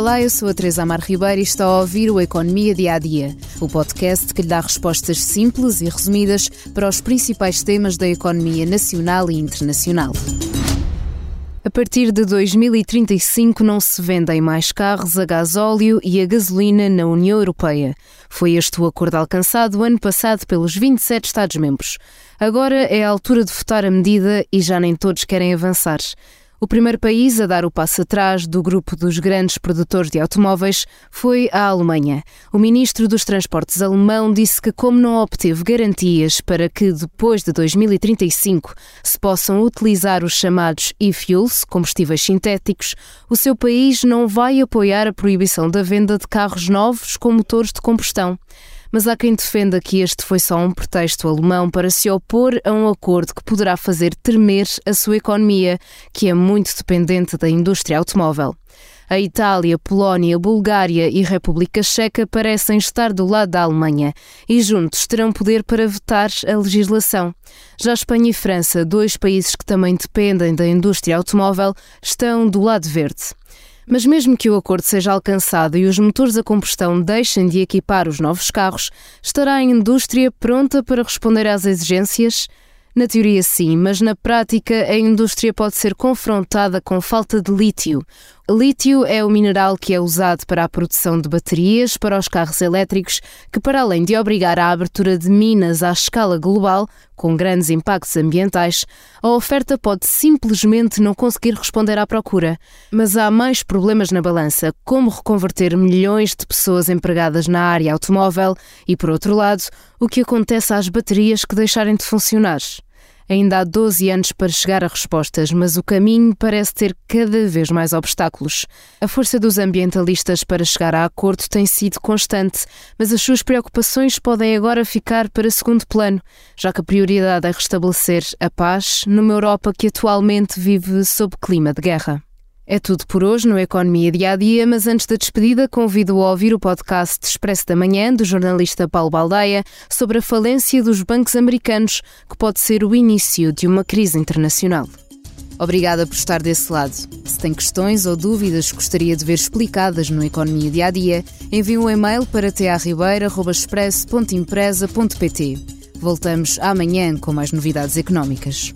Olá, eu sou a Teresa Amar Ribeiro e está a ouvir o Economia Dia a Dia, o podcast que lhe dá respostas simples e resumidas para os principais temas da economia nacional e internacional. A partir de 2035 não se vendem mais carros a gasóleo e a gasolina na União Europeia. Foi este o acordo alcançado ano passado pelos 27 Estados-membros. Agora é a altura de votar a medida e já nem todos querem avançar. O primeiro país a dar o passo atrás do grupo dos grandes produtores de automóveis foi a Alemanha. O ministro dos Transportes alemão disse que, como não obteve garantias para que depois de 2035 se possam utilizar os chamados e-fuels, combustíveis sintéticos, o seu país não vai apoiar a proibição da venda de carros novos com motores de combustão mas há quem defenda que este foi só um pretexto alemão para se opor a um acordo que poderá fazer tremer a sua economia, que é muito dependente da indústria automóvel. A Itália, Polónia, Bulgária e República Checa parecem estar do lado da Alemanha e juntos terão poder para vetar a legislação. Já Espanha e França, dois países que também dependem da indústria automóvel, estão do lado verde. Mas mesmo que o acordo seja alcançado e os motores a combustão deixem de equipar os novos carros, estará a indústria pronta para responder às exigências? Na teoria, sim, mas na prática, a indústria pode ser confrontada com falta de lítio. Lítio é o mineral que é usado para a produção de baterias para os carros elétricos, que, para além de obrigar à abertura de minas à escala global, com grandes impactos ambientais, a oferta pode simplesmente não conseguir responder à procura. Mas há mais problemas na balança, como reconverter milhões de pessoas empregadas na área automóvel e, por outro lado, o que acontece às baterias que deixarem de funcionar. Ainda há 12 anos para chegar a respostas, mas o caminho parece ter cada vez mais obstáculos. A força dos ambientalistas para chegar a acordo tem sido constante, mas as suas preocupações podem agora ficar para segundo plano, já que a prioridade é restabelecer a paz numa Europa que atualmente vive sob clima de guerra. É tudo por hoje no Economia Dia a Dia, mas antes da despedida, convido a ouvir o podcast Expresso da Manhã do jornalista Paulo Baldaia sobre a falência dos bancos americanos, que pode ser o início de uma crise internacional. Obrigada por estar desse lado. Se tem questões ou dúvidas que gostaria de ver explicadas no Economia Dia a Dia, envie um e-mail para tearribeira.expresso.empresa.pt. Voltamos amanhã com mais novidades económicas.